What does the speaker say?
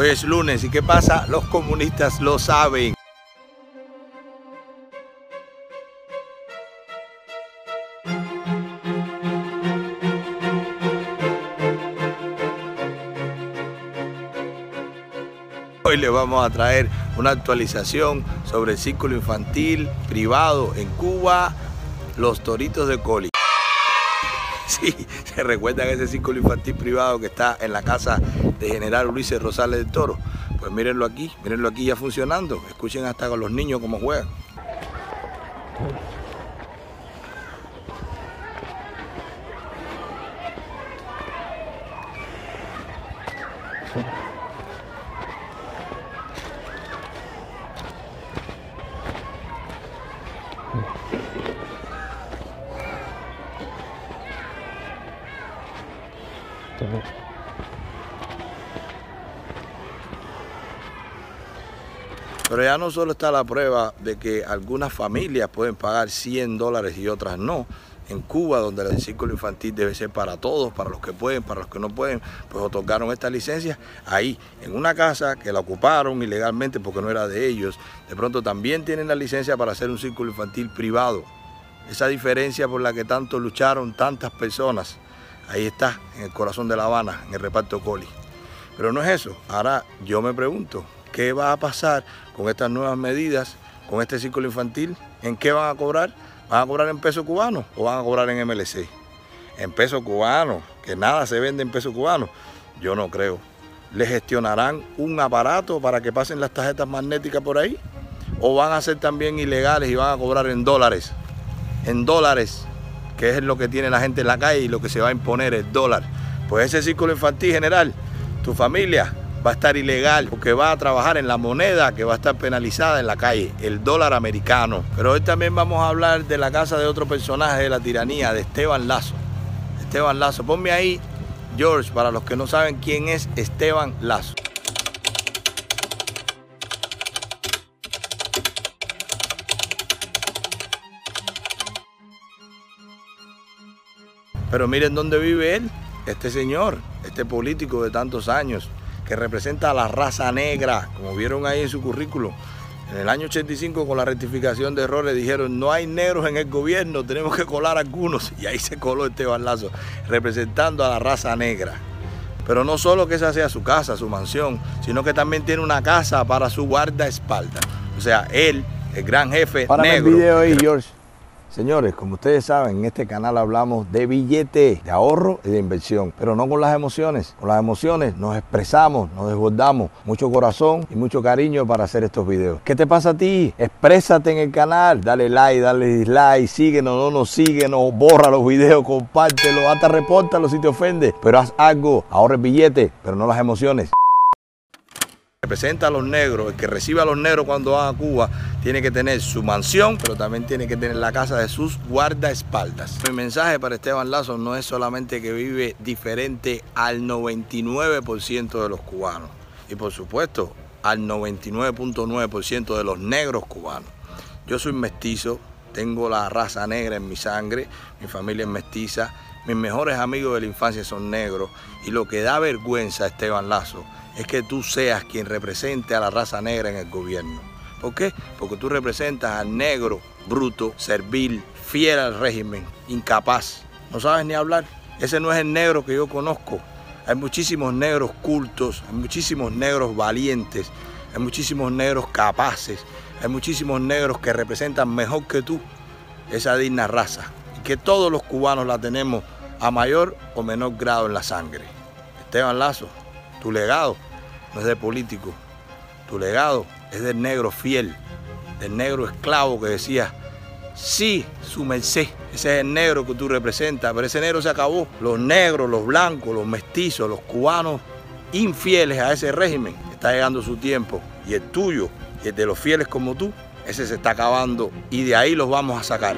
Hoy es lunes y ¿qué pasa? Los comunistas lo saben. Hoy les vamos a traer una actualización sobre el círculo infantil privado en Cuba, los toritos de Coli. Sí, se recuerdan ese círculo infantil privado que está en la casa de General Ulises Rosales del Toro. Pues mírenlo aquí, mírenlo aquí ya funcionando. Escuchen hasta con los niños cómo juegan. Pero ya no solo está la prueba de que algunas familias pueden pagar 100 dólares y otras no. En Cuba, donde el círculo infantil debe ser para todos, para los que pueden, para los que no pueden, pues otorgaron esta licencia ahí, en una casa que la ocuparon ilegalmente porque no era de ellos. De pronto también tienen la licencia para hacer un círculo infantil privado. Esa diferencia por la que tanto lucharon tantas personas, ahí está, en el corazón de La Habana, en el reparto Coli. Pero no es eso. Ahora yo me pregunto, ¿qué va a pasar con estas nuevas medidas, con este círculo infantil? ¿En qué van a cobrar? ¿Van a cobrar en peso cubano o van a cobrar en MLC? En peso cubano, que nada se vende en peso cubano. Yo no creo. ¿Le gestionarán un aparato para que pasen las tarjetas magnéticas por ahí? ¿O van a ser también ilegales y van a cobrar en dólares? En dólares, que es lo que tiene la gente en la calle y lo que se va a imponer el dólar. Pues ese círculo infantil general, tu familia va a estar ilegal porque va a trabajar en la moneda que va a estar penalizada en la calle, el dólar americano. Pero hoy también vamos a hablar de la casa de otro personaje de la tiranía, de Esteban Lazo. Esteban Lazo, ponme ahí, George, para los que no saben quién es Esteban Lazo. Pero miren dónde vive él, este señor, este político de tantos años, que representa a la raza negra, como vieron ahí en su currículum. En el año 85, con la rectificación de errores, dijeron, no hay negros en el gobierno, tenemos que colar algunos. Y ahí se coló Esteban Lazo, representando a la raza negra. Pero no solo que esa sea su casa, su mansión, sino que también tiene una casa para su guardaespaldas. O sea, él, el gran jefe Párame negro. el video ahí, George. Señores, como ustedes saben, en este canal hablamos de billete, de ahorro y de inversión, pero no con las emociones. Con las emociones nos expresamos, nos desbordamos, mucho corazón y mucho cariño para hacer estos videos. ¿Qué te pasa a ti? Exprésate en el canal, dale like, dale dislike, síguenos, no nos síguenos, borra los videos, compártelo, hasta repórtalo si te ofende, pero haz algo, ahorra el billete, pero no las emociones representa a los negros, el que recibe a los negros cuando van a Cuba, tiene que tener su mansión, pero también tiene que tener la casa de sus guardaespaldas. Mi mensaje para Esteban Lazo no es solamente que vive diferente al 99% de los cubanos, y por supuesto al 99.9% de los negros cubanos. Yo soy mestizo, tengo la raza negra en mi sangre, mi familia es mestiza, mis mejores amigos de la infancia son negros, y lo que da vergüenza a Esteban Lazo es que tú seas quien represente a la raza negra en el gobierno. ¿Por qué? Porque tú representas al negro bruto, servil, fiel al régimen, incapaz. No sabes ni hablar. Ese no es el negro que yo conozco. Hay muchísimos negros cultos, hay muchísimos negros valientes, hay muchísimos negros capaces, hay muchísimos negros que representan mejor que tú esa digna raza. Y que todos los cubanos la tenemos a mayor o menor grado en la sangre. Esteban Lazo, tu legado no es de político. Tu legado es del negro fiel, del negro esclavo que decía, sí, su merced. Ese es el negro que tú representas, pero ese negro se acabó. Los negros, los blancos, los mestizos, los cubanos infieles a ese régimen, está llegando su tiempo. Y el tuyo y el de los fieles como tú, ese se está acabando y de ahí los vamos a sacar.